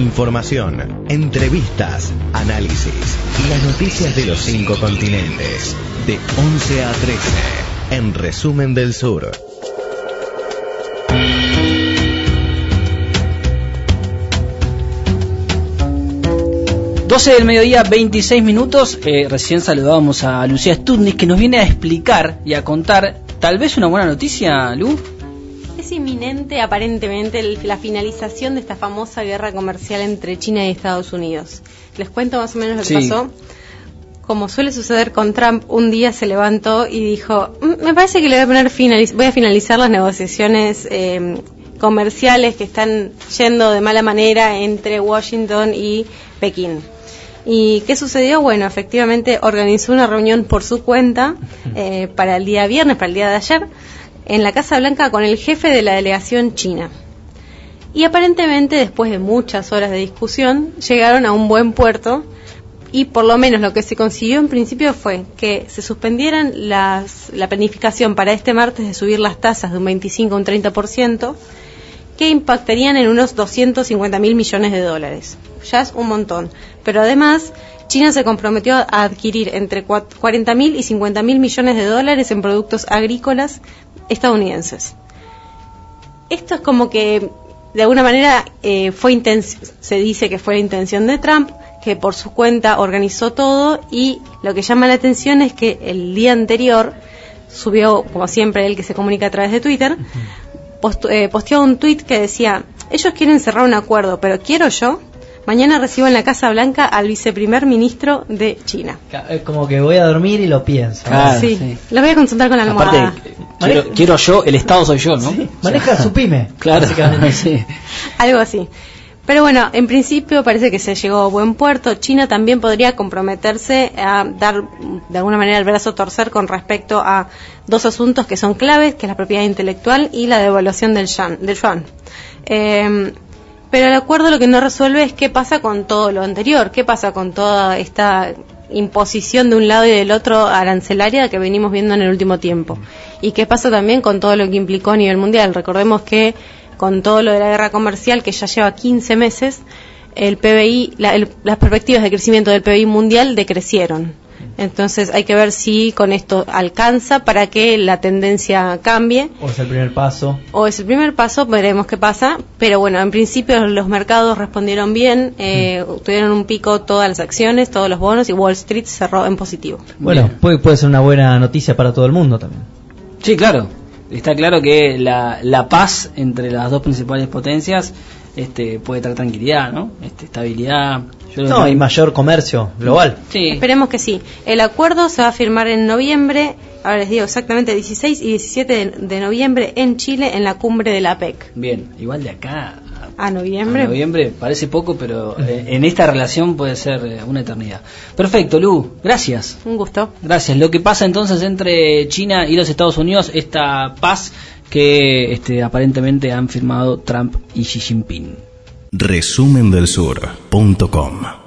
Información, entrevistas, análisis y las noticias de los cinco continentes. De 11 a 13. En Resumen del Sur. 12 del mediodía, 26 minutos. Eh, recién saludábamos a Lucía Stutnik que nos viene a explicar y a contar tal vez una buena noticia, Lu. Es inminente aparentemente el- la finalización de esta famosa guerra comercial entre China y Estados Unidos. Les cuento más o menos lo que pasó. Como suele suceder con Trump, un día se levantó y dijo, "Mm, me parece que le voy a, poner finaliz- voy a finalizar las negociaciones eh, comerciales que están yendo de mala manera entre Washington y Pekín. ¿Y qué sucedió? Bueno, efectivamente organizó una reunión por su cuenta eh, para el día viernes, para el día de ayer, en la Casa Blanca con el jefe de la delegación china. Y aparentemente, después de muchas horas de discusión, llegaron a un buen puerto y por lo menos lo que se consiguió en principio fue que se suspendieran la planificación para este martes de subir las tasas de un 25 a un 30%, que impactarían en unos 250 mil millones de dólares. Ya es un montón. Pero además, China se comprometió a adquirir entre 40 mil y 50 mil millones de dólares en productos agrícolas estadounidenses. Esto es como que, de alguna manera, eh, fue se dice que fue la intención de Trump, que por su cuenta organizó todo y lo que llama la atención es que el día anterior subió, como siempre, él que se comunica a través de Twitter, post- eh, posteó un tweet que decía, ellos quieren cerrar un acuerdo, pero quiero yo, mañana recibo en la Casa Blanca al viceprimer ministro de China. Es como que voy a dormir y lo pienso. Claro, sí, sí. lo voy a consultar con la almohada. Aparte, quiero, quiero yo, el Estado soy yo, ¿no? Maneja su pyme. Claro, sí. Algo así. Pero bueno, en principio parece que se llegó a buen puerto. China también podría comprometerse a dar de alguna manera el brazo a torcer con respecto a dos asuntos que son claves, que es la propiedad intelectual y la devaluación del yuan. Del yuan. Eh, pero el acuerdo lo que no resuelve es qué pasa con todo lo anterior, qué pasa con toda esta imposición de un lado y del otro arancelaria que venimos viendo en el último tiempo. Y qué pasa también con todo lo que implicó a nivel mundial. Recordemos que con todo lo de la guerra comercial que ya lleva 15 meses, el PBI, la- el- las perspectivas de crecimiento del PBI mundial decrecieron. Entonces hay que ver si con esto alcanza para que la tendencia cambie O es el primer paso. o es el primer paso, veremos qué pasa. Pero bueno, en principio los mercados respondieron bien, eh, tuvieron un pico todas las acciones, todos los bonos y Wall Street cerró en positivo. Bueno, Bien. puede, puede ser una buena noticia para todo el mundo también. Sí, claro. Está claro que la, la paz entre las dos principales potencias este, puede traer tranquilidad, ¿no? Este, estabilidad. No, y mayor comercio global. Sí. Esperemos que sí. El acuerdo se va a firmar en noviembre, ahora les digo exactamente 16 y 17 de, de noviembre en Chile en la cumbre de la PEC. Bien, igual de acá A a noviembre. noviembre parece poco, pero eh, en esta relación puede ser eh, una eternidad. Perfecto, Lu, gracias. Un gusto. Gracias. Lo que pasa entonces entre China y los Estados Unidos, esta paz que este, aparentemente han firmado Trump y Xi Jinping. Resumendelsur.com